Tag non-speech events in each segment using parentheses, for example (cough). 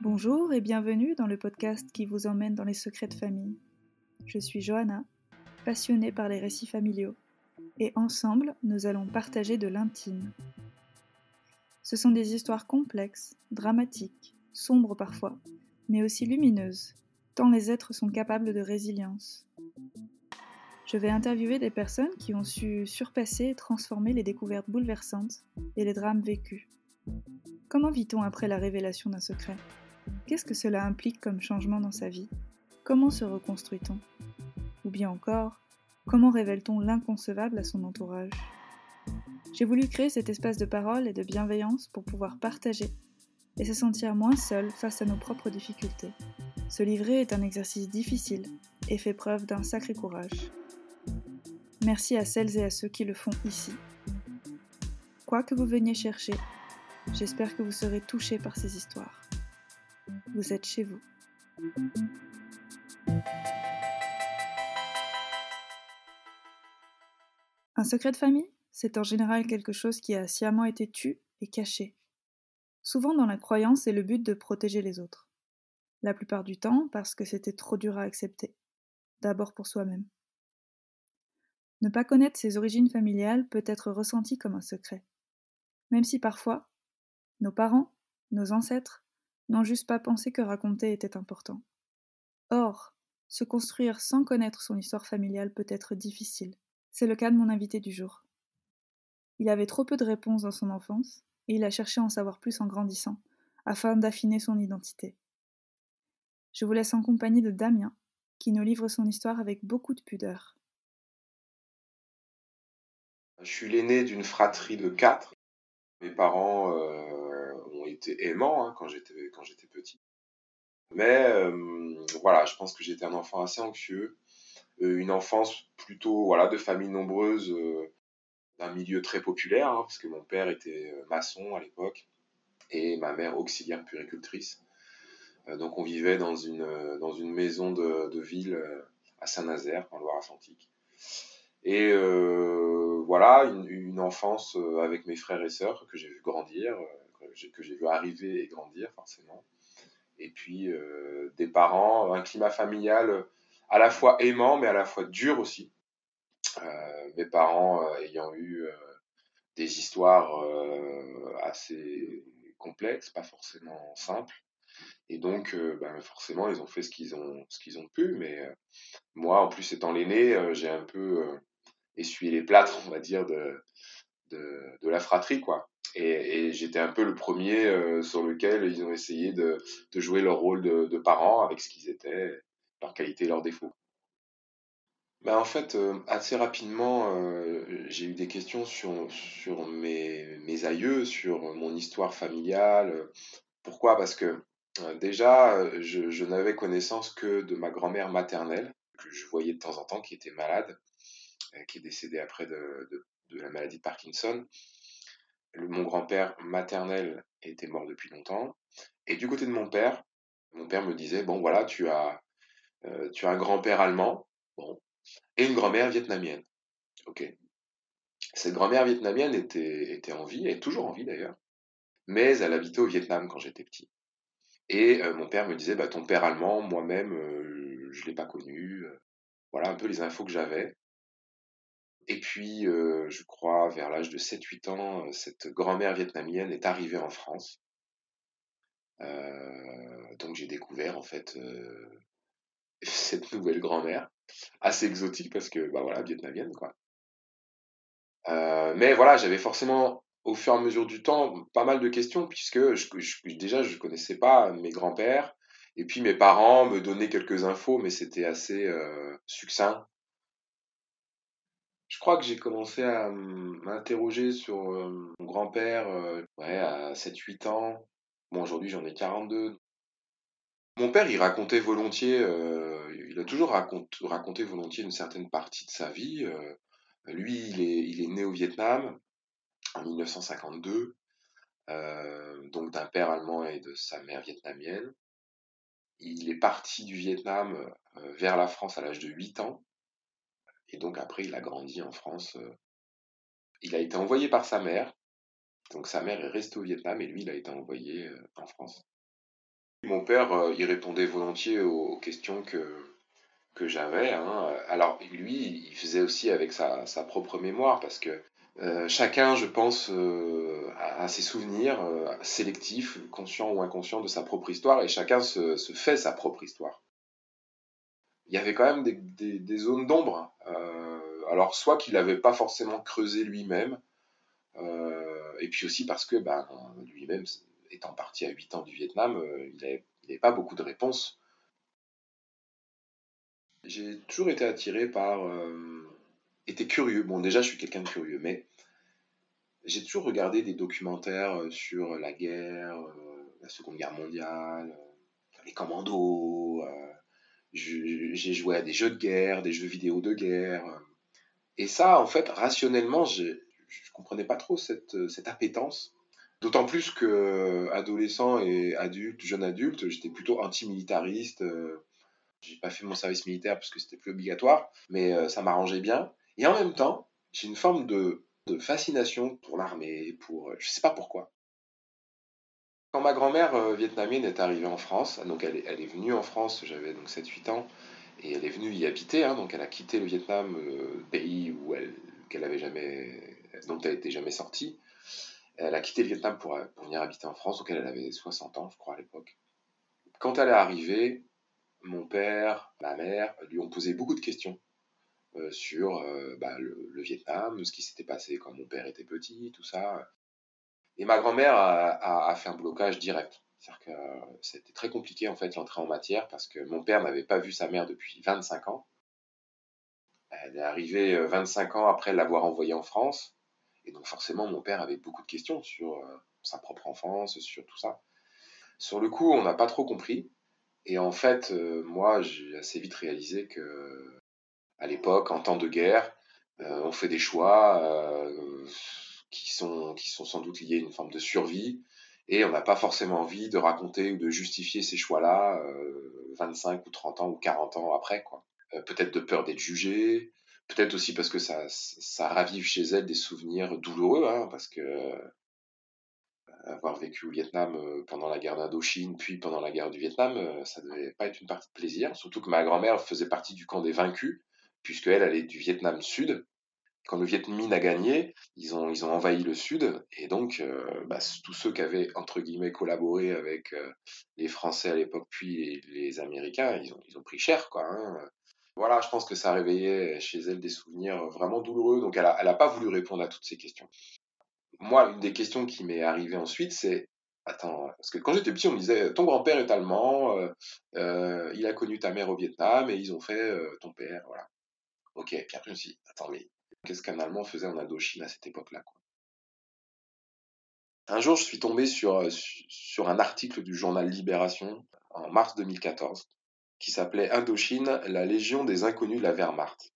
Bonjour et bienvenue dans le podcast qui vous emmène dans les secrets de famille. Je suis Johanna, passionnée par les récits familiaux, et ensemble, nous allons partager de l'intime. Ce sont des histoires complexes, dramatiques, sombres parfois, mais aussi lumineuses, tant les êtres sont capables de résilience. Je vais interviewer des personnes qui ont su surpasser et transformer les découvertes bouleversantes et les drames vécus. Comment vit-on après la révélation d'un secret? Qu'est-ce que cela implique comme changement dans sa vie? Comment se reconstruit-on? Ou bien encore, comment révèle-t-on l'inconcevable à son entourage? J'ai voulu créer cet espace de parole et de bienveillance pour pouvoir partager et se sentir moins seul face à nos propres difficultés. Se livrer est un exercice difficile et fait preuve d'un sacré courage. Merci à celles et à ceux qui le font ici. Quoi que vous veniez chercher, j'espère que vous serez touchés par ces histoires. Vous êtes chez vous. Un secret de famille, c'est en général quelque chose qui a sciemment été tu et caché. Souvent dans la croyance et le but de protéger les autres. La plupart du temps parce que c'était trop dur à accepter. D'abord pour soi-même. Ne pas connaître ses origines familiales peut être ressenti comme un secret. Même si parfois, nos parents, nos ancêtres, n'ont juste pas pensé que raconter était important. Or, se construire sans connaître son histoire familiale peut être difficile. C'est le cas de mon invité du jour. Il avait trop peu de réponses dans son enfance, et il a cherché à en savoir plus en grandissant, afin d'affiner son identité. Je vous laisse en compagnie de Damien, qui nous livre son histoire avec beaucoup de pudeur. Je suis l'aîné d'une fratrie de quatre. Mes parents euh, ont été aimants hein, quand j'étais petit. Mais euh, voilà, je pense que j'étais un enfant assez anxieux, euh, une enfance plutôt voilà de famille nombreuse, d'un milieu très populaire, hein, parce que mon père était maçon à l'époque et ma mère auxiliaire puricultrice. donc on vivait dans une maison de ville à Saint-Nazaire en Loire-Atlantique. Et euh, voilà, une, enfance euh, avec mes frères et sœurs que j'ai vu grandir, euh, que j'ai vu arriver et grandir forcément. Et puis des parents, un climat familial à la fois aimant mais à la fois dur aussi. mes parents ayant eu des histoires assez complexes, pas forcément simples. Et donc, ben, forcément, ils ont fait ce qu'ils ont, ce qu'ils ont pu. Mais moi, en plus étant l'aîné, j'ai un peu essuyer les plâtres, on va dire, de, de, la fratrie, quoi. Et, j'étais un peu le premier euh, sur lequel ils ont essayé de, de jouer leur rôle de, parents avec ce qu'ils étaient, leurs qualités et leurs défauts. Ben, en fait, euh, assez rapidement, euh, j'ai eu des questions sur, sur mes, aïeux, sur mon histoire familiale. Pourquoi? Parce que déjà, je n'avais connaissance que de ma grand-mère maternelle, que je voyais de temps en temps, qui était malade. Euh, qui est décédé après de, la maladie de Parkinson. Mon grand-père maternel était mort depuis longtemps. Et du côté de mon père, mon père me disait, bon voilà, tu as, euh, tu as un grand-père allemand, bon, et une grand-mère vietnamienne. Ok. Cette grand-mère vietnamienne était, était en vie, elle est toujours en vie d'ailleurs, mais elle habitait au Vietnam quand j'étais petit. Et euh, mon père me disait, bah, ton père allemand, moi-même, je ne l'ai pas connu. voilà un peu les infos que j'avais. Et puis, euh, je crois, vers l'âge de 7-8 ans, euh, cette grand-mère vietnamienne est arrivée en France. Euh, donc j'ai découvert en fait (laughs) cette nouvelle grand-mère, assez exotique parce que, bah voilà, vietnamienne quoi. mais voilà, j'avais forcément, au fur et à mesure du temps, pas mal de questions puisque je, déjà je connaissais pas mes grands-pères et puis mes parents me donnaient quelques infos, mais c'était assez succinct je crois que j'ai commencé à m'interroger sur euh, mon grand-père euh, à 7-8 ans. Bon, aujourd'hui j'en ai 42. Mon père, il racontait volontiers, euh, il a toujours raconté volontiers une certaine partie de sa vie. lui, il est, il est né au Vietnam en 1952, donc d'un père allemand et de sa mère vietnamienne. Il est parti du Vietnam vers la France à l'âge de 8 ans Et donc après, il a grandi en France. Il a été envoyé par sa mère. Donc sa mère est restée au Vietnam et lui, il a été envoyé en France. Mon père, il répondait volontiers aux questions que, que j'avais. Hein. Alors lui, il faisait aussi avec sa, sa propre mémoire parce que euh, chacun, je pense, euh, a, ses souvenirs euh, sélectifs, conscients ou inconscients de sa propre histoire, et chacun se fait sa propre histoire. Il y avait quand même des, zones d'ombre. alors, soit qu'il n'avait pas forcément creusé lui-même, et puis aussi parce que ben, lui-même, étant parti à 8 ans du Vietnam, il n'avait pas beaucoup de réponses. J'ai toujours été attiré par était curieux. Bon, déjà, je suis quelqu'un de curieux, mais j'ai toujours regardé des documentaires euh, sur la guerre, euh, la Seconde Guerre mondiale, euh, les commandos. J'ai joué à des jeux de guerre, des jeux vidéo de guerre. Et ça, en fait, rationnellement, je ne comprenais pas trop cette, cette appétence. D'autant plus que adolescent et adulte, jeune adulte, j'étais plutôt anti-militariste. J'ai pas fait mon service militaire parce que c'était plus obligatoire, mais ça m'arrangeait bien. Et en même temps, j'ai une forme de, fascination pour l'armée, pour euh, je sais pas pourquoi. Quand ma grand-mère euh, vietnamienne est arrivée en France, donc elle est, venue en France, j'avais donc 7-8 ans, et elle est venue y habiter, hein, donc elle a quitté le Vietnam, euh, pays où elle, jamais, dont elle n'était jamais sortie. Elle a quitté le Vietnam pour, pour venir habiter en France, donc elle avait 60 ans, je crois, à l'époque. Quand elle est arrivée, mon père, ma mère lui ont posé beaucoup de questions euh, sur euh, bah, le, Vietnam, ce qui s'était passé quand mon père était petit, tout ça. Et ma grand-mère a, fait un blocage direct. C'est-à-dire que euh, c'était très compliqué en fait l'entrée en matière parce que mon père n'avait pas vu sa mère depuis 25 ans. Elle est arrivée 25 ans après l'avoir envoyée en France. Et donc forcément, mon père avait beaucoup de questions sur sa propre enfance, sur tout ça. Sur le coup, on n'a pas trop compris. Et en fait, moi, j'ai assez vite réalisé que à l'époque, en temps de guerre, euh, on fait des choix euh, qui, sont, qui sont sans doute liés à une forme de survie, et on n'a pas forcément envie de raconter ou de justifier ces choix-là 25 euh, ou 30 ans ou 40 ans après. quoi. peut-être de peur d'être jugé, peut-être aussi parce que ça, ça ravive chez elle des souvenirs douloureux, hein, parce que avoir vécu au Vietnam pendant la guerre d'Indochine, puis pendant la guerre du Vietnam, ça devait pas être une partie de plaisir. Surtout que ma grand-mère faisait partie du camp des vaincus, puisqu'elle, elle est du Vietnam Sud. Quand le Viet a gagné, ils ont, ils ont envahi le Sud, et donc euh, bah, tous ceux qui avaient, entre guillemets, collaboré avec euh, les Français à l'époque, puis les, Américains, ils ont, ils ont pris cher, quoi. Hein. Voilà, je pense que ça réveillait chez elle des souvenirs vraiment douloureux, donc elle n'a elle a pas voulu répondre à toutes ces questions. Moi, une des questions qui m'est arrivée ensuite, c'est Attends, parce que quand j'étais petit, on me disait ton grand-père est allemand, euh, il a connu ta mère au Vietnam et ils ont fait ton père, voilà. Ok, puis après je me suis dit, attends, mais qu'est-ce qu'un Allemand faisait en Indochine à cette époque-là Un jour, je suis tombé sur, euh, sur un article du journal Libération en mars 2014 qui s'appelait Indochine, la légion des inconnus de la Wehrmacht.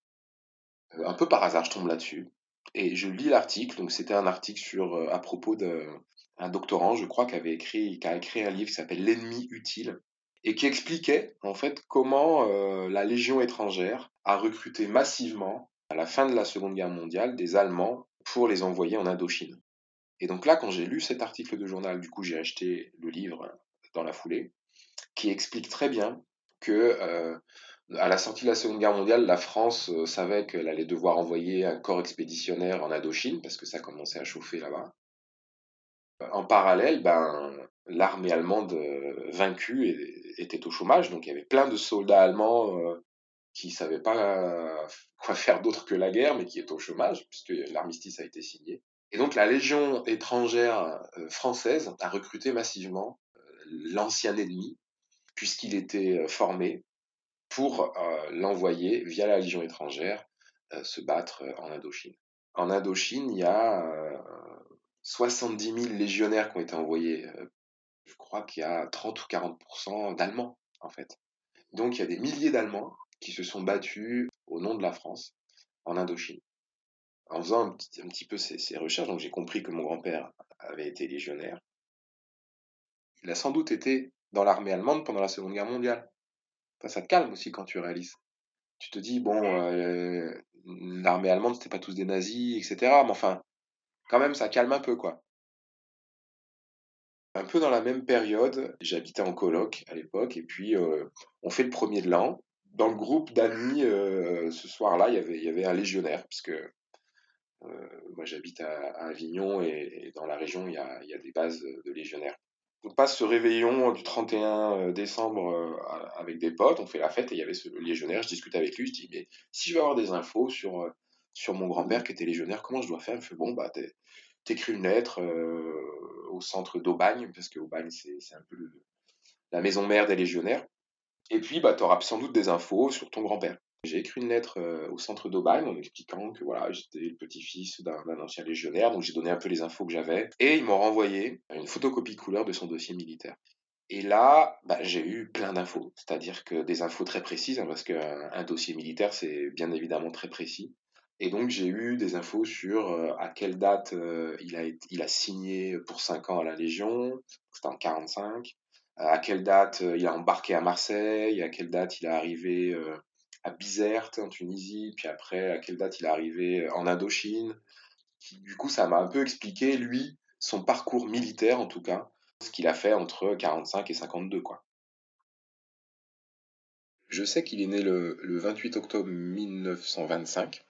Euh, un peu par hasard, je tombe là-dessus. Et je lis l'article, donc c'était un article sur, euh, à propos d'un doctorant, je crois, qui avait écrit, qui a écrit un livre qui s'appelle L'ennemi utile, et qui expliquait en fait comment la Légion étrangère a recruté massivement à la fin de la Seconde Guerre mondiale des Allemands pour les envoyer en Indochine. Et donc là, quand j'ai lu cet article de journal, du coup j'ai acheté le livre dans la foulée, qui explique très bien que euh, à la sortie de la Seconde Guerre mondiale, la France euh, savait qu'elle allait devoir envoyer un corps expéditionnaire en Indochine parce que ça commençait à chauffer là-bas. En parallèle, ben, l'armée allemande vaincue était au chômage, donc il y avait plein de soldats allemands euh, qui ne savaient pas quoi faire d'autre que la guerre, mais qui étaient au chômage, puisque l'armistice a été signé. Et donc la Légion étrangère euh, française a recruté massivement euh, l'ancien ennemi, puisqu'il était formé pour l'envoyer via la Légion étrangère se battre en Indochine. En Indochine, il y a 70 000 légionnaires qui ont été envoyés. Je crois qu'il y a 30 ou 40% d'Allemands, en fait. Donc il y a des milliers d'Allemands qui se sont battus au nom de la France en Indochine. En faisant un petit, peu ces, recherches, donc j'ai compris que mon grand-père avait été légionnaire. Il a sans doute été dans l'armée allemande pendant la Seconde Guerre mondiale. ça te calme aussi quand tu réalises. Tu te dis, bon, euh, l'armée allemande, c'était pas tous des nazis, etc. Mais enfin, quand même, ça calme un peu, quoi. Un peu dans la même période, j'habitais en coloc à l'époque, et puis euh, on fait le premier de l'an. Dans le groupe d'amis, euh, ce soir-là, il y avait, un légionnaire, parce que euh, moi j'habite à, Avignon, et, dans la région, il y a, des bases de légionnaires. On passe ce réveillon du 31 décembre avec des potes, on fait la fête, et il y avait ce légionnaire, je discute avec lui, je dis, mais si je veux avoir des infos sur, mon grand-père qui était légionnaire, comment je dois faire? Il me fait, bon, bah, t'écris une lettre au centre d'Aubagne, parce que Aubagne, c'est un peu la maison mère des légionnaires. Et puis, bah, tu auras sans doute des infos sur ton grand-père. J'ai écrit une lettre euh, au centre d'Aubagne en expliquant que voilà, j'étais le petit-fils d'un ancien légionnaire, donc j'ai donné un peu les infos que j'avais. Et ils m'ont renvoyé une photocopie couleur de son dossier militaire. Et là, bah, j'ai eu plein d'infos, c'est-à-dire que des infos très précises, hein, parce qu'un dossier militaire, c'est bien évidemment très précis. Et donc j'ai eu des infos sur euh, à quelle date euh, il, a signé pour 5 ans à la Légion, c'était en 45, à quelle date euh, il a embarqué à Marseille, à quelle date il est arrivé à Bizerte en Tunisie, puis après à quelle date il est arrivé en Indochine? Du coup ça m'a un peu expliqué, lui, son parcours militaire en tout cas, ce qu'il a fait entre 45 et 52 quoi. Je sais qu'il est né le, le 28 octobre 1925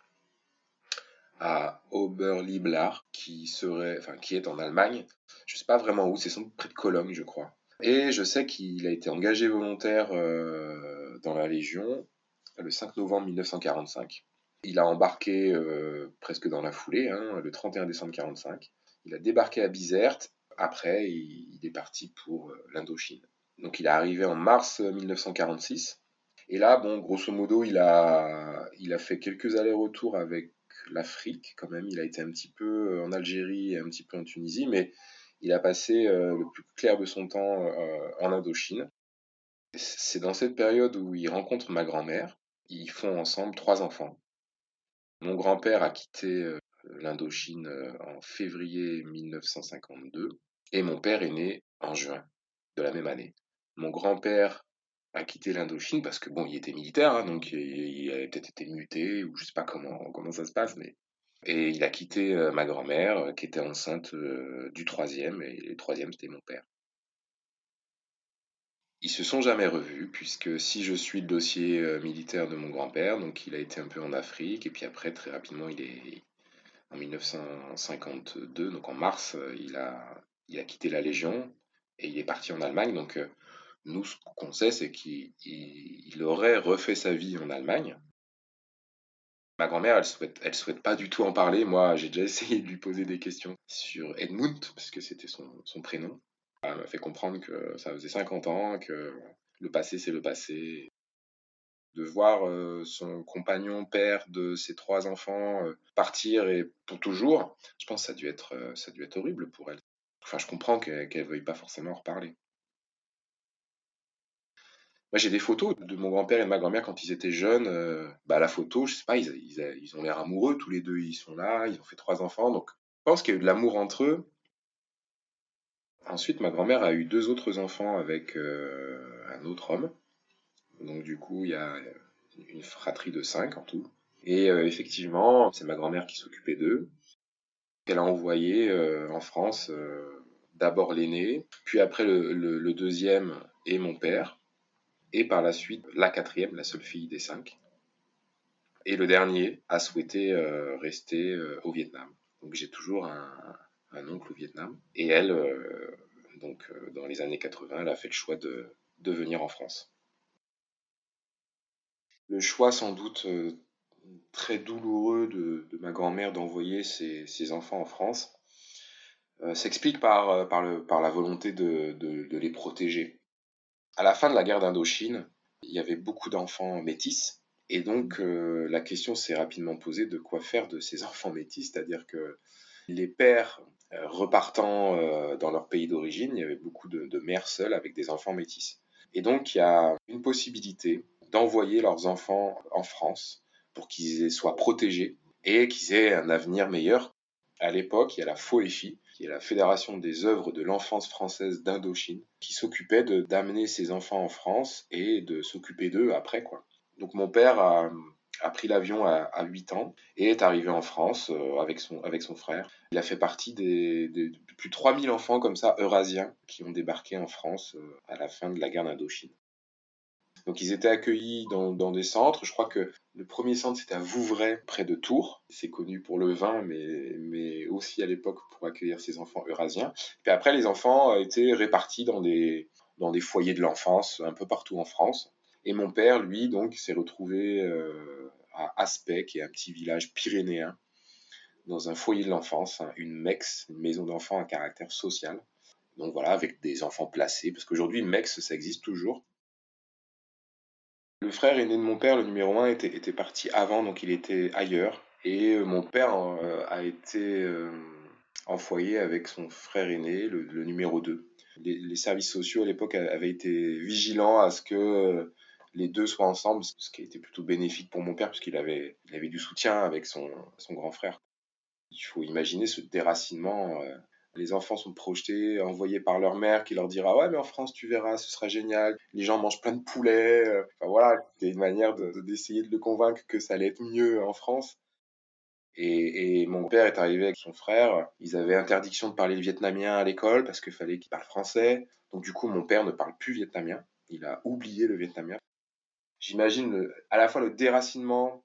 à Oberlieblar, qui serait, enfin, qui est en Allemagne. Je sais pas vraiment où, c'est près de Cologne, je crois. Et je sais qu'il a été engagé volontaire euh, dans la Légion le 5 novembre 1945. Il a embarqué euh, presque dans la foulée, hein, le 31 décembre 1945. Il a débarqué à Bizerte. Après, il, est parti pour euh, l'Indochine. Donc, il est arrivé en mars 1946. Et là, bon, grosso modo, il a, il a fait quelques allers-retours avec l'Afrique quand même. Il a été un petit peu en Algérie et un petit peu en Tunisie, mais il a passé euh, le plus clair de son temps euh, en Indochine. C'est dans cette période où il rencontre ma grand-mère. Ils font ensemble trois enfants. Mon grand-père a quitté l'Indochine en février 1952 et mon père est né en juin de la même année. Mon grand-père a quitté l'Indochine parce que bon, il était militaire, hein, donc il, avait peut-être été muté ou je sais pas comment comment ça se passe, mais et il a quitté euh, ma grand-mère euh, qui était enceinte euh, du troisième et le troisième c'était mon père. Ils se sont jamais revus puisque si je suis le dossier militaire de mon grand-père, donc il a été un peu en Afrique et puis après très rapidement il est en 1952, donc en mars, il a il a quitté la Légion et il est parti en Allemagne donc nous, ce qu'on sait, c'est qu'il aurait refait sa vie en Allemagne. Ma grand-mère, elle souhaite, elle souhaite pas du tout en parler. Moi, j'ai déjà (laughs) essayé de lui poser des questions sur Edmund, parce que c'était son, prénom. Elle m'a fait comprendre que ça faisait 50 ans, que le passé, c'est le passé. De voir euh, son compagnon, père de ses trois enfants, euh, partir et pour toujours, je pense que ça a dû être, euh, horrible pour elle. Enfin, je comprends qu'elle ne veuille pas forcément en reparler. Moi, j'ai des photos de mon grand-père et de ma grand-mère quand ils étaient jeunes. Euh, bah, la photo, je sais pas, ils, ont l'air amoureux, tous les deux, ils sont là, ils ont fait trois enfants. Donc, je pense qu'il y a eu de l'amour entre eux. Ensuite, ma grand-mère a eu deux autres enfants avec euh, un autre homme. Donc, du coup, il y a une fratrie de cinq en tout. Et euh, effectivement, c'est ma grand-mère qui s'occupait d'eux. Elle a envoyé en France d'abord l'aîné, puis après le deuxième et mon père et par la suite la quatrième, la seule fille des cinq. Et le dernier a souhaité euh, rester euh, au Vietnam. Donc j'ai toujours un, oncle au Vietnam. Et elle, euh, donc dans les années 80, elle a fait le choix de, venir en France. Le choix sans doute très douloureux de, ma grand-mère d'envoyer ses, enfants en France s'explique par, la volonté de les protéger à la fin de la guerre d'Indochine, il y avait beaucoup d'enfants métis. Et donc, euh, la question s'est rapidement posée de quoi faire de ces (laughs) enfants métis, c'est-à-dire que les pères euh, repartant euh, dans leur pays d'origine, il y avait beaucoup de, mères seules avec des enfants métis. Et donc, il y a une possibilité d'envoyer leurs enfants en France pour qu'ils soient protégés et qu'ils aient un avenir meilleur. À l'époque, il y a la FOEFI, qui est la Fédération des œuvres de l'enfance française d'Indochine, qui s'occupait d'amener ses enfants en France et de s'occuper d'eux après, quoi. Donc mon père a, pris l'avion à, 8 ans et est arrivé en France avec, son, avec son frère. Il a fait partie des, plus de 3000 enfants comme ça, eurasiens, qui ont débarqué en France à la fin de la guerre d'Indochine. Donc ils étaient accueillis dans, des centres. Je crois que le premier centre c'était à Vouvray, près de Tours. C'est connu pour le vin, mais, mais aussi à l'époque pour accueillir ces enfants eurasiens. Puis après, les enfants étaient répartis dans des, dans des foyers de l'enfance un peu partout en France. Et mon père, lui, donc, s'est retrouvé euh, à Aspect, qui est un petit village pyrénéen, dans un foyer de l'enfance, hein, une MEX, une maison d'enfants à caractère social. Donc voilà, avec des enfants placés, parce qu'aujourd'hui, MEX, ça existe toujours. Le frère aîné de mon père, le numéro 1, était, était parti avant, donc il était ailleurs. Et euh, mon père euh, a été euh, en foyer avec son frère aîné, le, numéro 2. Les, services sociaux à l'époque avaient été vigilants à ce que les deux soient ensemble, ce qui a été plutôt bénéfique pour mon père, puisqu'il avait, il avait du soutien avec son, son grand frère. Il faut imaginer ce déracinement les enfants sont projetés, envoyés par leur mère qui leur dira Ouais, mais en France, tu verras, ce sera génial. Les gens mangent plein de poulet. Euh. Enfin voilà, c'était une manière d'essayer de, de, le convaincre que ça allait être mieux en France. Et, mon père est arrivé avec son frère. Ils avaient interdiction de parler le vietnamien à l'école parce qu'il fallait qu'ils parlent français. Donc du coup, mon père ne parle plus vietnamien. Il a oublié le vietnamien. J'imagine à la fois le déracinement,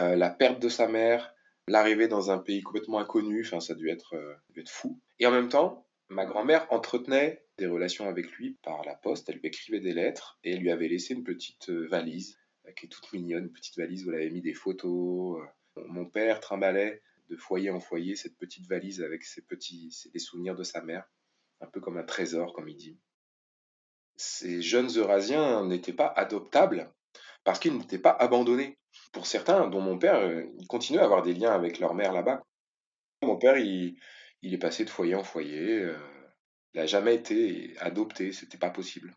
euh, la perte de sa mère, l'arrivée dans un pays complètement inconnu, enfin, ça a dû être, euh, fou. Et en même temps, ma grand-mère entretenait des relations avec lui par la poste. Elle lui écrivait des lettres et elle lui avait laissé une petite euh, valise euh, qui est toute mignonne, une petite valise où elle avait mis des photos. Mon père trimballait de foyer en foyer cette petite valise avec ses petits, des souvenirs de sa mère, un peu comme un trésor, comme il dit. Ces jeunes Eurasiens n'étaient pas adoptables parce qu'ils n'étaient pas abandonnés pour certains, dont mon père, euh, ils continuent à avoir des liens avec leur mère là-bas. Mon père, il, est passé de foyer en foyer. Euh, il n'a jamais été adopté, c'était pas possible.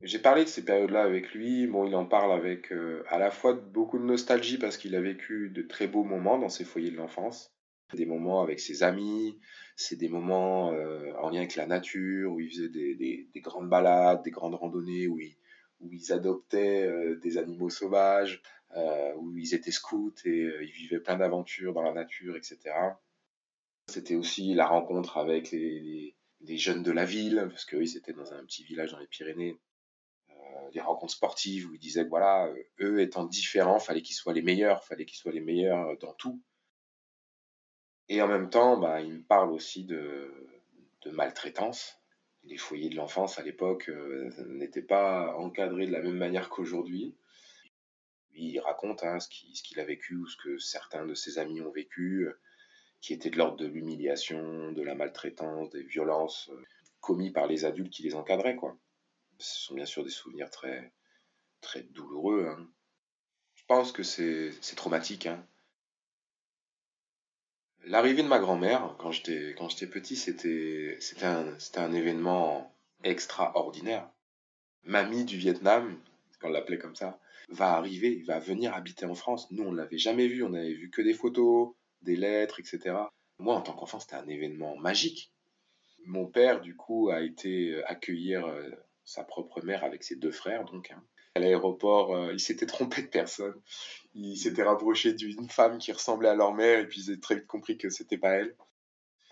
J'ai parlé de ces périodes-là avec lui. Bon, il en parle avec euh, à la fois beaucoup de nostalgie parce qu'il a vécu de très beaux moments dans ces foyers de l'enfance. Des moments avec ses amis, c'est des moments en lien avec la nature, où il faisait des, des, grandes balades, des grandes randonnées, où il, où ils adoptaient euh, des animaux sauvages, euh, où ils étaient scouts et euh, ils vivaient plein d'aventures dans la nature, etc. C'était aussi la rencontre avec les, jeunes de la ville, parce qu'ils étaient dans un petit village dans les Pyrénées. des rencontres sportives où ils disaient voilà, eux étant différents, fallait qu'ils soient les meilleurs, fallait qu'ils soient les meilleurs dans tout. Et en même temps, bah, ils me parlent aussi de maltraitance, les foyers de l'enfance à l'époque euh, n'étaient pas encadrés de la même manière qu'aujourd'hui. Il raconte hein, ce qu'il a vécu ou ce que certains de ses amis ont vécu, euh, qui était de l'ordre de l'humiliation, de la maltraitance, des violences euh, commis par les adultes qui les encadraient. Ce sont bien sûr des souvenirs très, très douloureux. Hein. Je pense que c'est traumatique. Hein. L'arrivée de ma grand-mère, quand j'étais, petit, c'était, un, événement extraordinaire. Mamie du Vietnam, qu'on l'appelait comme ça, va arriver, va venir habiter en France. Nous, on ne l'avait jamais vu, on avait vu que des photos, des lettres, etc. Moi, en tant qu'enfant, c'était un événement magique. Mon père, du coup, a été accueillir euh, sa propre mère avec ses deux frères, donc, hein à l'aéroport, euh, ils s'étaient trompés de personne. Ils s'étaient rapprochés d'une femme qui ressemblait à leur mère et puis ils ont très vite compris que c'était pas elle.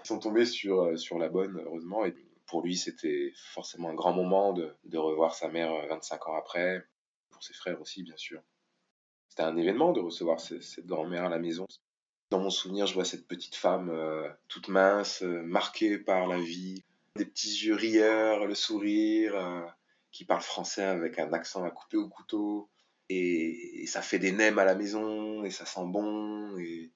Ils sont tombés sur, euh, sur la bonne, heureusement. Et pour lui, c'était forcément un grand moment de, revoir sa mère 25 euh, ans après. Pour ses frères aussi, bien sûr. C'était un événement de recevoir cette grand-mère à la maison. Dans mon souvenir, je vois cette petite femme toute mince, marquée par la vie, des petits yeux rieurs, le sourire qui parle français avec un accent à couper au couteau. Et, ça fait des nems à la maison, et ça sent bon. Et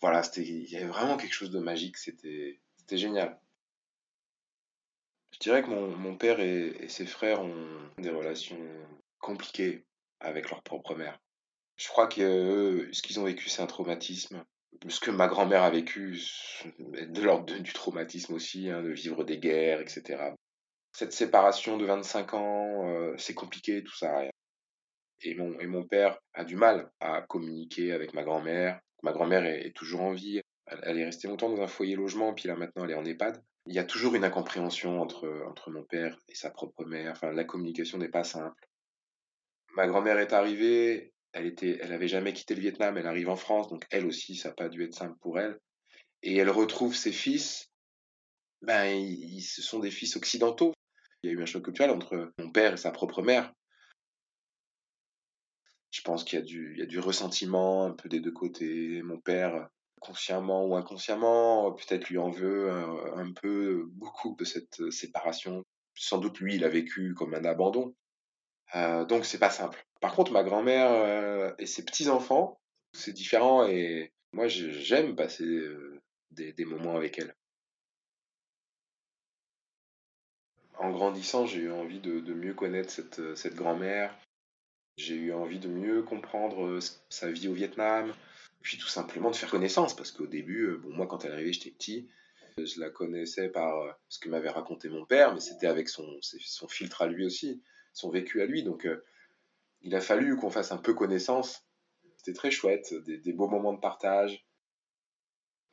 voilà, il y avait vraiment quelque chose de magique, c'était génial. Je dirais que mon, mon père et, ses frères ont des relations compliquées avec leur propre mère. Je crois que ce qu'ils ont vécu, c'est un traumatisme. Ce que ma grand-mère a vécu, de l'ordre du traumatisme aussi, hein, de vivre des guerres, etc cette séparation de 25 ans, euh, c'est compliqué tout ça. Et mon, et mon père a du mal à communiquer avec ma grand-mère. Ma grand-mère est, toujours en vie. Elle, est restée longtemps dans un foyer logement, puis là maintenant elle est en EHPAD. Il y a toujours une incompréhension entre, entre mon père et sa propre mère. Enfin, la communication n'est pas simple. Ma grand-mère est arrivée, elle était, elle jamais quitté le Vietnam, elle arrive en France, donc elle aussi, ça n'a pas dû être simple pour elle. Et elle retrouve ses fils, ben, ils, ce sont des fils occidentaux. Il y a eu un choc culturel entre mon père et sa propre mère. Je pense qu'il y a du, ressentiment un peu des deux côtés. Mon père, consciemment ou inconsciemment, peut-être lui en veut un, un, peu beaucoup de cette séparation. Sans doute lui, il a vécu comme un abandon. Euh, donc c'est pas simple. Par contre, ma grand-mère euh, et ses petits-enfants, c'est différent et moi j'aime passer euh, des, des, moments avec elle. En grandissant, j'ai eu envie de, mieux connaître cette, cette grand-mère. J'ai eu envie de mieux comprendre sa vie au Vietnam, puis tout simplement de faire connaissance, parce qu'au début, bon, moi quand elle est arrivée, j'étais petit, je la connaissais par ce que m'avait raconté mon père, mais c'était avec son, filtre à lui aussi son vécu à lui. Donc, euh, il a fallu qu'on fasse un peu connaissance. C'était très chouette, des, beaux moments de partage.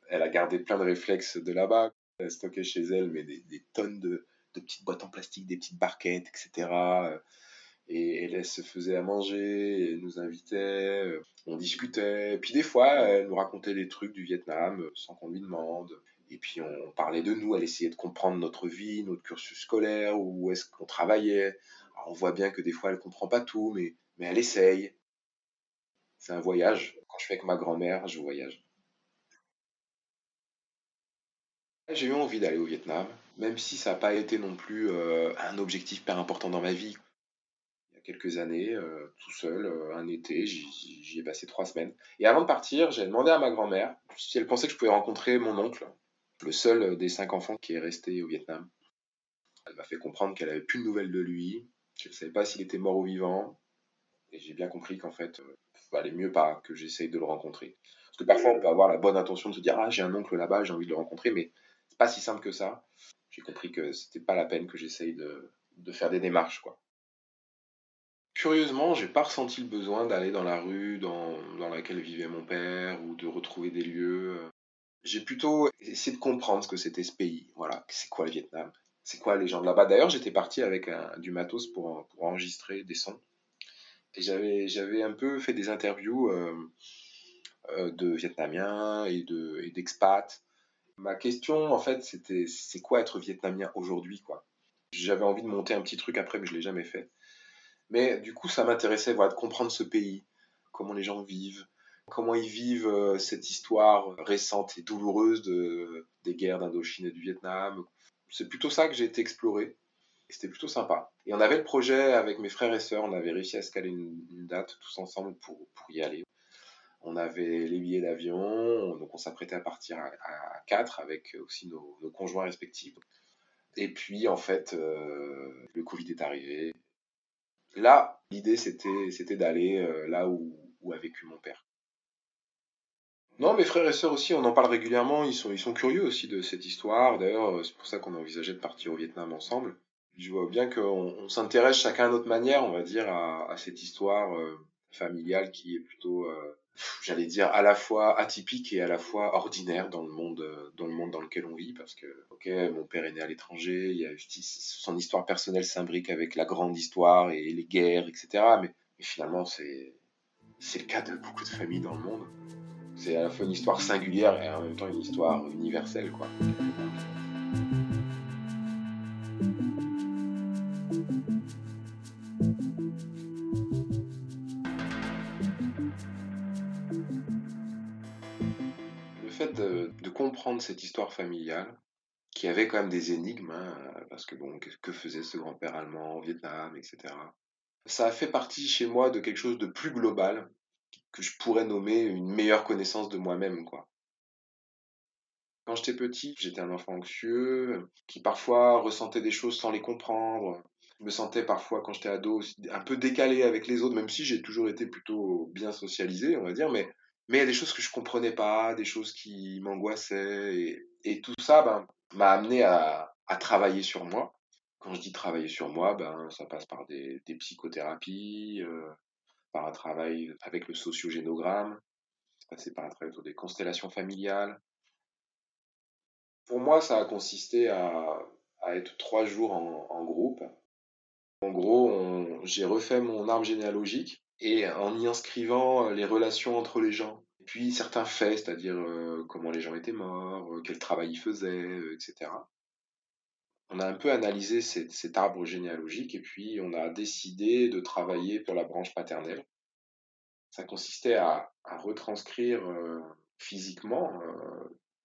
Elle a gardé plein de réflexes de là-bas. Elle a stocké chez elle mais des, tonnes de, petites boîtes en plastique, des petites barquettes, etc. Et elle, se faisait à manger, elle nous invitait, on discutait. Puis des fois, elle nous racontait des trucs du Vietnam sans qu'on lui demande. Et puis on parlait de nous, elle essayait de comprendre notre vie, notre cursus scolaire, où est-ce qu'on travaillait on voit bien que des fois, elle comprend pas tout, mais, mais elle essaye. C'est un voyage. Quand je fais avec ma grand-mère, je voyage. J'ai eu envie d'aller au Vietnam, même si ça n'a pas été non plus euh, un objectif hyper important dans ma vie. Il y a quelques années, euh, tout seul, euh, un été, j'y ai passé trois semaines. Et avant de partir, j'ai demandé à ma grand-mère si elle pensait que je pouvais rencontrer mon oncle, le seul des cinq enfants qui est resté au Vietnam. Elle m'a fait comprendre qu'elle avait plus de nouvelles de lui, je ne savais pas s'il était mort ou vivant. Et j'ai bien compris qu'en fait, il valait mieux pas que j'essaye de le rencontrer. Parce que parfois, on peut avoir la bonne intention de se dire Ah, j'ai un oncle là-bas, j'ai envie de le rencontrer, mais c'est pas si simple que ça. J'ai compris que c'était pas la peine que j'essaye de, faire des démarches, quoi. Curieusement, j'ai pas ressenti le besoin d'aller dans la rue dans, dans laquelle vivait mon père ou de retrouver des lieux. J'ai plutôt essayé de comprendre ce que c'était ce pays. Voilà, c'est quoi le Vietnam? C'est quoi les gens de là-bas? D'ailleurs, j'étais parti avec du matos pour, pour, enregistrer des sons. Et j'avais, j'avais un peu fait des interviews euh, euh, de Vietnamiens et, de, et d'expats. Ma question, en fait, c'était c'est quoi être Vietnamien aujourd'hui, quoi? J'avais envie de monter un petit truc après, mais je l'ai jamais fait. Mais du coup, ça m'intéressait voilà, de comprendre ce pays, comment les gens vivent, comment ils vivent euh, cette histoire récente et douloureuse de, des guerres d'Indochine et du Vietnam, c'est plutôt ça que j'ai été explorer. C'était plutôt sympa. Et on avait le projet avec mes frères et sœurs, on avait réussi à se caler une, date tous ensemble pour, pour, y aller. On avait les billets d'avion, donc on s'apprêtait à partir à, quatre avec aussi nos, conjoints respectifs. Et puis en fait, euh, le Covid est arrivé. Là, l'idée c'était, d'aller euh, là où, a vécu mon père. Non, mes frères et sœurs aussi, on en parle régulièrement, ils sont, curieux aussi de cette histoire. D'ailleurs, euh, c'est pour ça qu'on a envisagé de partir au Vietnam ensemble. Je vois bien qu'on on, s'intéresse chacun à notre manière, on va dire, à, cette histoire euh, familiale qui est plutôt, euh, j'allais dire, à la fois atypique et à la fois ordinaire dans le monde, dans le monde dans lequel on vit. Parce que, ok, mon père est né à l'étranger, il y a son histoire personnelle s'imbrique avec la grande histoire et les guerres, etc. Mais, mais finalement, c'est, c'est le cas de beaucoup de familles dans le monde c'est à la fois une histoire singulière et en même temps une histoire universelle, quoi. Cette histoire familiale, qui avait quand même des énigmes, hein, parce que bon, que faisait ce grand-père allemand au Vietnam, etc. Ça a fait partie chez moi de quelque chose de plus global, que je pourrais nommer une meilleure connaissance de moi-même, quoi. Quand j'étais petit, j'étais un enfant anxieux, qui parfois ressentait des choses sans les comprendre. Je me sentais parfois, quand j'étais ado, un peu décalé avec les autres, même si j'ai toujours été plutôt bien socialisé, on va dire, mais mais il y a des choses que je comprenais pas, des choses qui m'angoissaient, et, tout ça ben, m'a amené à, travailler sur moi. Quand je dis travailler sur moi, ben, ça passe par des, psychothérapies, euh, par un travail avec le sociogénogramme, c'est par un travail autour des constellations familiales. Pour moi, ça a consisté à, à être trois jours en, en, groupe En gros, j'ai refait mon arbre généalogique et en y inscrivant les relations entre les gens. Puis certains faits, c'est-à-dire euh, comment les gens étaient morts, euh, quel travail ils faisaient, euh, etc. On a un peu analysé cet, arbre généalogique et puis on a décidé de travailler pour la branche paternelle. Ça consistait à, retranscrire physiquement.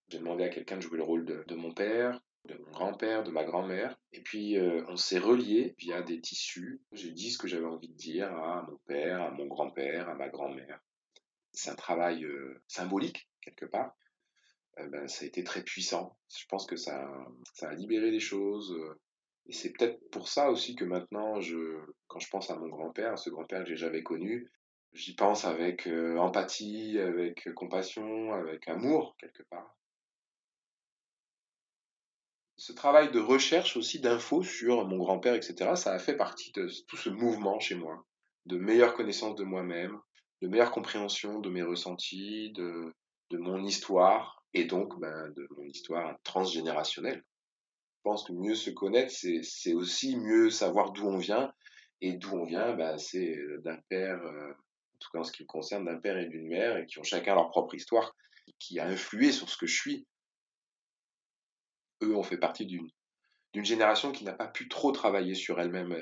J'ai demandé à quelqu'un de jouer le rôle de, mon père, de mon grand-père, de ma grand-mère. Et puis on s'est relié via des tissus. J'ai dit ce que j'avais envie de dire à mon père, à mon grand-père, à ma grand-mère c'est un travail euh, symbolique quelque part. Euh, ben, ça a été très puissant. Je pense que ça, a libéré des choses. Euh, et c'est peut-être pour ça aussi que maintenant, quand je pense à mon grand-père, ce grand-père que j'ai jamais connu, j'y pense avec empathie, avec compassion, avec amour quelque part. Ce travail de recherche aussi d'infos sur mon grand-père, etc., ça a fait partie de tout ce mouvement chez moi, de meilleure connaissance de moi-même, de meilleure compréhension de mes ressentis, de, mon histoire, et donc ben, de mon histoire transgénérationnelle. Je pense que mieux se connaître, c'est aussi mieux savoir d'où on vient, et d'où on vient, ben, c'est d'un père, euh, en tout cas en ce qui me concerne, d'un père et d'une mère, et qui ont chacun leur propre histoire, qui a influé sur ce que je suis. Eux ont fait partie d'une génération qui n'a pas pu trop travailler sur elle-même.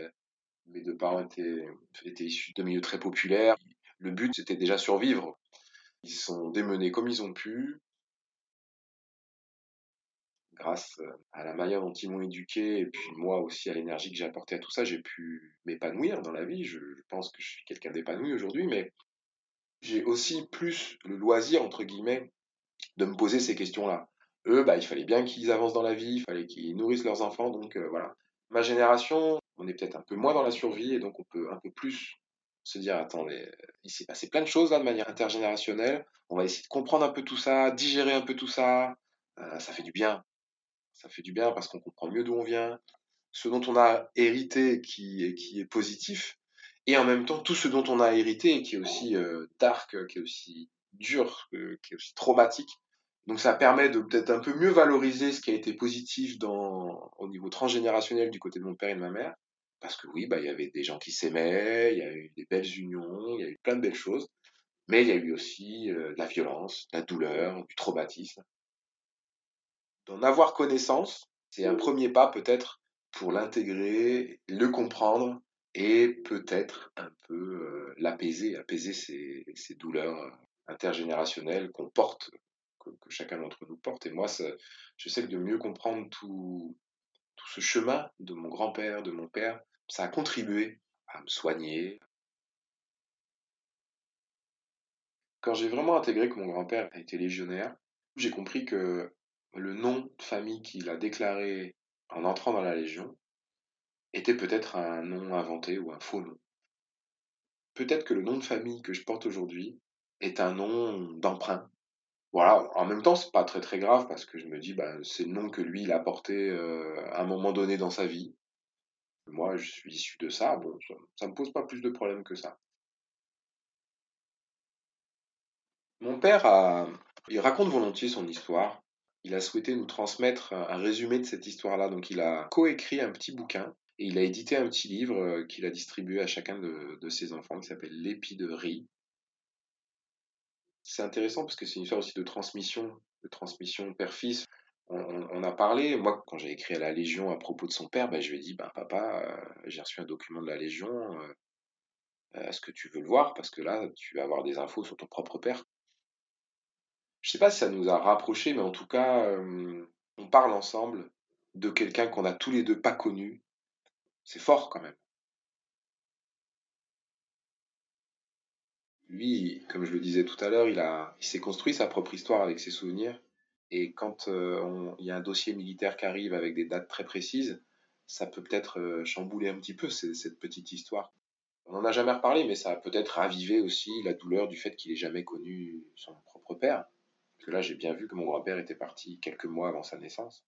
Mes deux parents étaient, étaient issus de milieux très populaires. Le but, c'était déjà survivre. Ils sont démenés comme ils ont pu. Grâce euh, à la manière dont ils m'ont éduqué, et puis moi aussi à l'énergie que j'ai apportée à tout ça, j'ai pu m'épanouir dans la vie. Je, pense que je suis quelqu'un d'épanoui aujourd'hui, mais j'ai aussi plus le loisir, entre guillemets, de me poser ces questions-là. Eux, bah, il fallait bien qu'ils avancent dans la vie, il fallait qu'ils nourrissent leurs enfants, donc euh, voilà. Ma génération, on est peut-être un peu moins dans la survie, et donc on peut un peu plus se dire, attendez, il s'est passé plein de choses là de manière intergénérationnelle, on va essayer de comprendre un peu tout ça, digérer un peu tout ça, euh, ça fait du bien. Ça fait du bien parce qu'on comprend mieux d'où on vient, ce dont on a hérité qui, qui est positif, et en même temps tout ce dont on a hérité qui est aussi euh, dark, qui est aussi dur, euh, qui est aussi traumatique. Donc ça permet de peut-être un peu mieux valoriser ce qui a été positif dans, au niveau transgénérationnel du côté de mon père et de ma mère, parce que oui, bah, il y avait des gens qui s'aimaient, il y a eu des belles unions, il y a eu plein de belles choses. Mais il y a eu aussi euh, de la violence, de la douleur, du traumatisme. D'en avoir connaissance, c'est un premier pas peut-être pour l'intégrer, le comprendre et peut-être un peu euh, l'apaiser, apaiser ces, douleurs euh, intergénérationnelles qu'on porte, que, chacun d'entre nous porte. Et moi, je sais que de mieux comprendre tout, tout ce chemin de mon grand-père, de mon père, ça a contribué à me soigner. Quand j'ai vraiment intégré que mon grand-père a été légionnaire, j'ai compris que le nom de famille qu'il a déclaré en entrant dans la Légion était peut-être un nom inventé ou un faux nom. Peut-être que le nom de famille que je porte aujourd'hui est un nom d'emprunt. Voilà, en même temps, c'est pas très très grave parce que je me dis, bah, c'est le nom que lui a porté euh, à un moment donné dans sa vie moi je suis issu de ça, bon, ça, ne me pose pas plus de problèmes que ça. Mon père raconte volontiers son histoire. Il a souhaité nous transmettre un résumé de cette histoire-là, donc il a coécrit un petit bouquin et il a édité un petit livre euh, qu'il a distribué à chacun de, ses enfants qui s'appelle L'épi de riz. C'est intéressant parce que c'est une histoire aussi de transmission, de transmission père-fils on, a parlé, moi quand j'ai écrit à la Légion à propos de son père, ben, je lui ai dit, ben, papa, euh, j'ai reçu un document de la Légion, euh, euh, est-ce que tu veux le voir? Parce que là, tu vas avoir des infos sur ton propre père. Je sais pas si ça nous a rapprochés, mais en tout cas, on parle ensemble de quelqu'un qu'on a tous les deux pas connu. C'est fort quand même. Lui, comme je le disais tout à l'heure, il, s'est construit sa propre histoire avec ses souvenirs. Et quand euh, il y a un dossier militaire qui arrive avec des dates très précises, ça peut peut-être euh, chambouler un petit peu cette petite histoire. On n'en a jamais reparlé, mais ça a peut-être ravivé aussi la douleur du fait qu'il ait jamais connu son propre père. Parce que là, j'ai bien vu que mon grand-père était parti quelques mois avant sa naissance.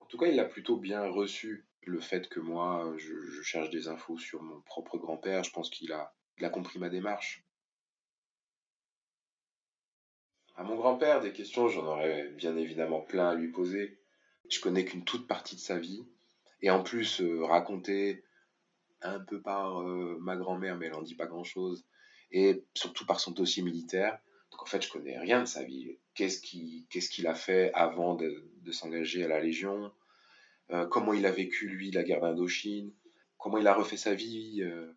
En tout cas, il a plutôt bien reçu le fait que moi, je, cherche des infos sur mon propre grand-père. Je pense qu'il a compris ma démarche. À mon grand-père, des questions, j'en aurais bien évidemment plein à lui poser. Je connais qu'une toute partie de sa vie. Et en plus, euh, un peu par euh, ma grand-mère, mais elle en dit pas grand-chose, et surtout par son dossier militaire. Donc en fait, je connais rien de sa vie. Qu'est-ce qu'il a fait avant de, de s'engager à la Légion? Euh, Comment il a vécu, lui, la guerre d'Indochine? Comment il a refait sa vie euh,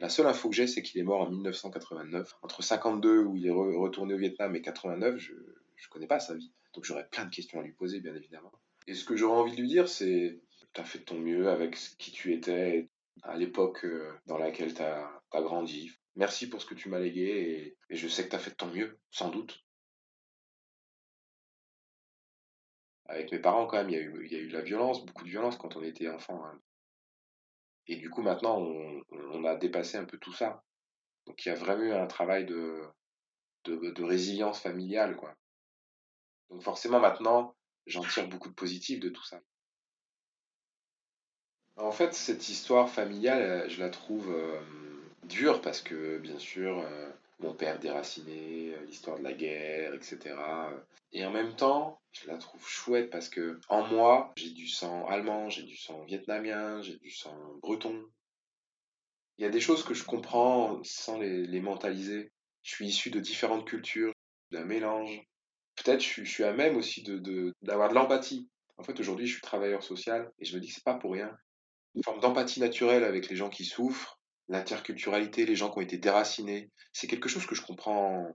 La seule info que j'ai, c'est qu'il est mort en 1989. Entre 52, où il est re- retourné au Vietnam, et 89, je ne connais pas sa vie. Donc j'aurais plein de questions à lui poser, bien évidemment. Et ce que j'aurais envie de lui dire, c'est tu as fait de ton mieux avec ce qui tu étais à l'époque euh, dans laquelle tu as, grandi. Merci pour ce que tu m'as légué et, je sais que tu as fait de ton mieux, sans doute. Avec mes parents, quand même, il y a eu, y a eu de la violence, beaucoup de violence quand on était enfant. hein. Et du coup, maintenant, on, a dépassé un peu tout ça. Donc il y a vraiment eu un travail de, de, de résilience familiale, quoi. Donc forcément, maintenant, j'en tire beaucoup de positif de tout ça. En fait, cette histoire familiale, euh, je la trouve euh, dure parce que, bien sûr, euh, mon père déraciné, euh, l'histoire de la guerre, etc. Et en même temps, je la trouve chouette parce que en moi, j'ai du sang allemand, j'ai du sang vietnamien, j'ai du sang breton. Il y a des choses que je comprends sans les, mentaliser. Je suis issu de différentes cultures, d'un mélange. Peut-être je, je suis à même aussi d'avoir de l'empathie. En fait, aujourd'hui, je suis travailleur social et je me dis que c'est pas pour rien. une forme d'empathie naturelle avec les gens qui souffrent, l'interculturalité, les gens qui ont été déracinés. C'est quelque chose que je comprends,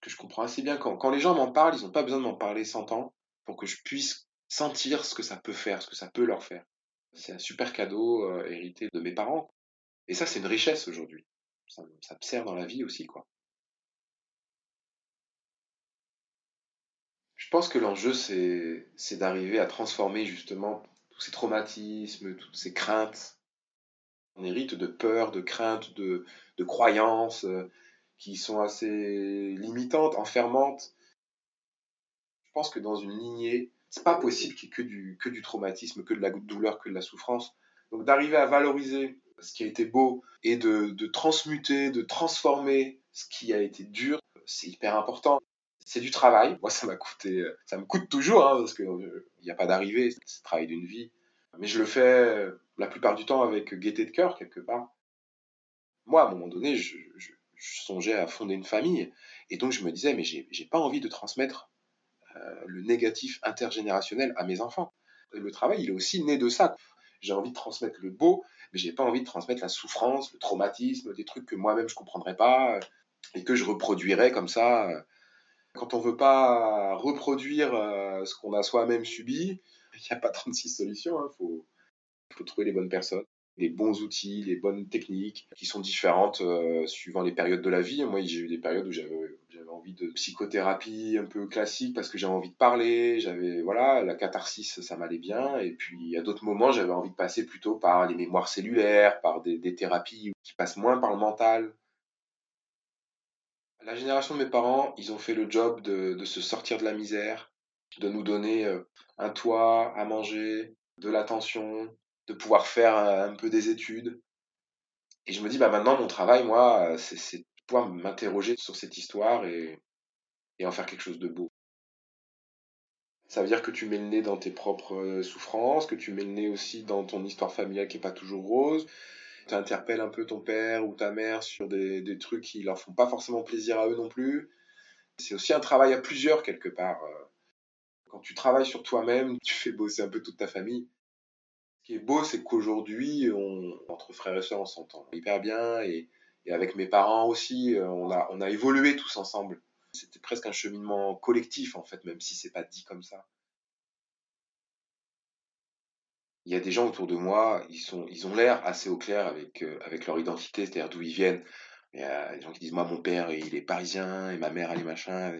que je comprends assez bien. Quand, quand les gens m'en parlent, ils n'ont pas besoin de m'en parler 100 ans pour que je puisse sentir ce que ça peut faire, ce que ça peut leur faire. C'est un super cadeau euh, hérité de mes parents. Et ça, c'est une richesse aujourd'hui. Ça, me- sert dans la vie aussi, quoi. Je pense que l'enjeu, c'est d'arriver à transformer justement tous ces traumatismes, toutes ces craintes On hérite de peurs, de craintes, de, croyances euh, qui sont assez limitantes, enfermantes. Je pense que dans une lignée, c'est pas possible qu'il y ait que du, traumatisme, que de la douleur, que de la souffrance. Donc d'arriver à valoriser ce qui a été beau et de, transmuter, de transformer ce qui a été dur, c'est hyper important. C'est du travail. Moi, ça m'a coûté, ça me coûte toujours, hein, parce qu'il n'y a pas d'arrivée, c'est le travail d'une vie. Mais je le fais euh, la plupart du temps avec gaieté de cœur, quelque part. moi, à un moment donné, je, songeais à fonder une famille. Et donc, je me disais, mais j'ai pas envie de transmettre euh, le négatif intergénérationnel à mes enfants. Le travail, il est aussi né de ça. J'ai envie de transmettre le beau, mais j'ai pas envie de transmettre la souffrance, le traumatisme, des trucs que moi-même je comprendrais pas euh, et que je reproduirais comme ça. euh. Quand on veut pas reproduire ce qu'on a soi-même subi, il n'y a pas 36 solutions. Il faut, faut trouver les bonnes personnes, les bons outils, les bonnes techniques qui sont différentes euh, suivant les périodes de la vie. Moi, j'ai eu des périodes où j'avais envie de psychothérapie un peu classique parce que j'avais envie de parler, j'avais voilà, la catharsis ça m'allait bien et puis à d'autres moments, j'avais envie de passer plutôt par les mémoires cellulaires, par des, thérapies qui passent moins par le mental. La génération de mes parents, ils ont fait le job de, de se sortir de la misère, de nous donner euh, un toit, à manger, de l'attention, de pouvoir faire euh, un peu des études. Et je me dis, bah maintenant, mon travail, moi, euh, c'est de pouvoir m'interroger sur cette histoire et, et en faire quelque chose de beau. Ça veut dire que tu mets le nez dans tes propres euh, souffrances, que tu mets le nez aussi dans ton histoire familiale qui est pas toujours rose. Tu interpelles un peu ton père ou ta mère sur des, des trucs qui leur font pas forcément plaisir à eux non plus. C'est aussi un travail à plusieurs quelque part. Quand tu travailles sur toi-même, tu fais bosser un peu toute ta famille. Ce qui est beau, c'est qu'aujourd'hui, entre frères et sœurs, on s'entend hyper bien et, avec mes parents aussi, euh, on a, évolué tous ensemble. C'était presque un cheminement collectif en fait, même si c'est pas dit comme ça. Il y a des gens autour de moi, ils ont l'air assez au clair avec, euh, avec leur identité, c'est-à-dire d'où ils viennent. Il y a des gens qui disent, moi, mon père, il est parisien, et ma mère, elle est machin.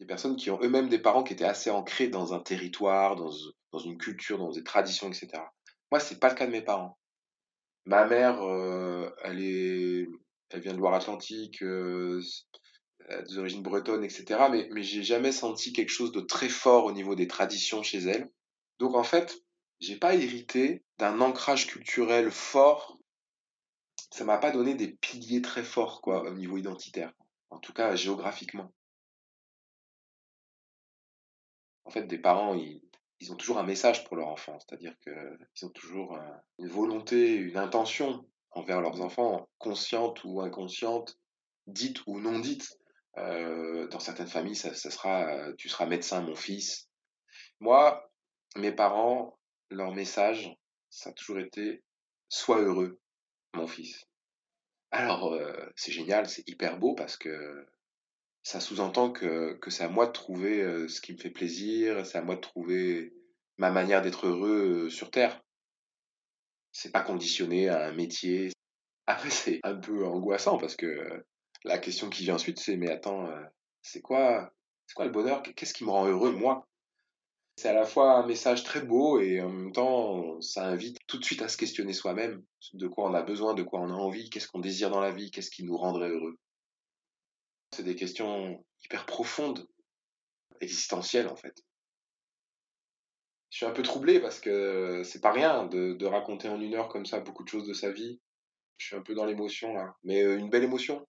Des personnes qui ont eux-mêmes des parents qui étaient assez ancrés dans un territoire, dans, dans une culture, dans des traditions, etc. Moi, c'est pas le cas de mes parents. Ma mère, euh, elle est, elle vient de Loire-Atlantique, euh, euh, des origines bretonnes, etc. Mais, mais j'ai jamais senti quelque chose de très fort au niveau des traditions chez elle. Donc en fait, j'ai pas hérité d'un ancrage culturel fort. Ça m'a pas donné des piliers très forts, quoi, au niveau identitaire. En tout cas, géographiquement. En fait, des parents, ils, ils ont toujours un message pour leur enfant, c'est-à-dire qu'ils ont toujours une volonté, une intention envers leurs enfants, consciente ou inconsciente, dite ou non dite. Euh, dans certaines familles, ça, sera euh, tu seras médecin, mon fils. Moi, mes parents, leur message, ça a toujours été sois heureux, mon fils. Alors, euh, c'est génial, c'est hyper beau parce que ça sous-entend que, c'est à moi de trouver ce qui me fait plaisir, c'est à moi de trouver ma manière d'être heureux sur Terre. C'est pas conditionné à un métier. (laughs) Après, c'est un peu angoissant parce que la question qui vient ensuite, c'est mais attends, c'est quoi, c'est quoi le bonheur? Qu'est-ce qui me rend heureux moi? C'est à la fois un message très beau et en même temps, ça invite tout de suite à se questionner soi-même, de quoi on a besoin, de quoi on a envie, qu'est-ce qu'on désire dans la vie, qu'est-ce qui nous rendrait heureux. C'est des questions hyper profondes, existentielles en fait. Je suis un peu troublé parce que c'est pas rien de, raconter en une heure comme ça beaucoup de choses de sa vie. Je suis un peu dans l'émotion là, mais euh, une belle émotion.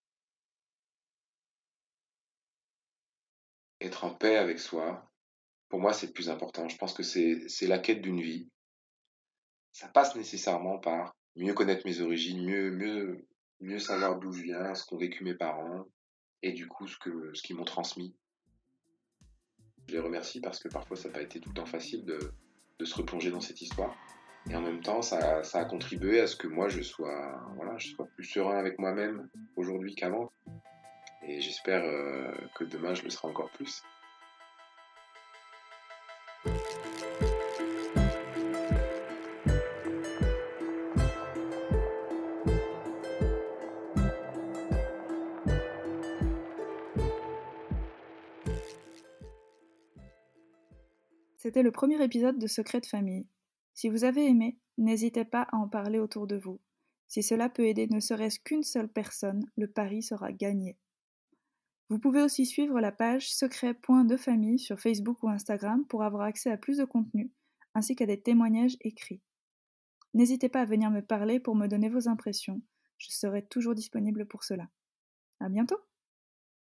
être en paix avec soi, pour moi, c'est le plus important. Je pense que c'est la quête d'une vie. Ça passe nécessairement par mieux connaître mes origines, mieux, mieux, mieux savoir d'où je viens, ce qu'ont vécu mes parents, et du coup, ce qu'ils ce m'ont transmis. Je les remercie parce que parfois, ça n'a pas été tout le temps facile de, se replonger dans cette histoire. Et en même temps, ça, ça a contribué à ce que moi, je sois, voilà, je sois plus serein avec moi-même aujourd'hui qu'avant. Et j'espère euh, que demain je le serai encore plus. C'était le premier épisode de Secret de famille. Si vous avez aimé, n'hésitez pas à en parler autour de vous. Si cela peut aider ne serait-ce qu'une seule personne, le pari sera gagné. Vous pouvez aussi suivre la page secret.defamille sur Facebook ou Instagram pour avoir accès à plus de contenu, ainsi qu'à des témoignages écrits. N'hésitez pas à venir me parler pour me donner vos impressions, je serai toujours disponible pour cela. À bientôt!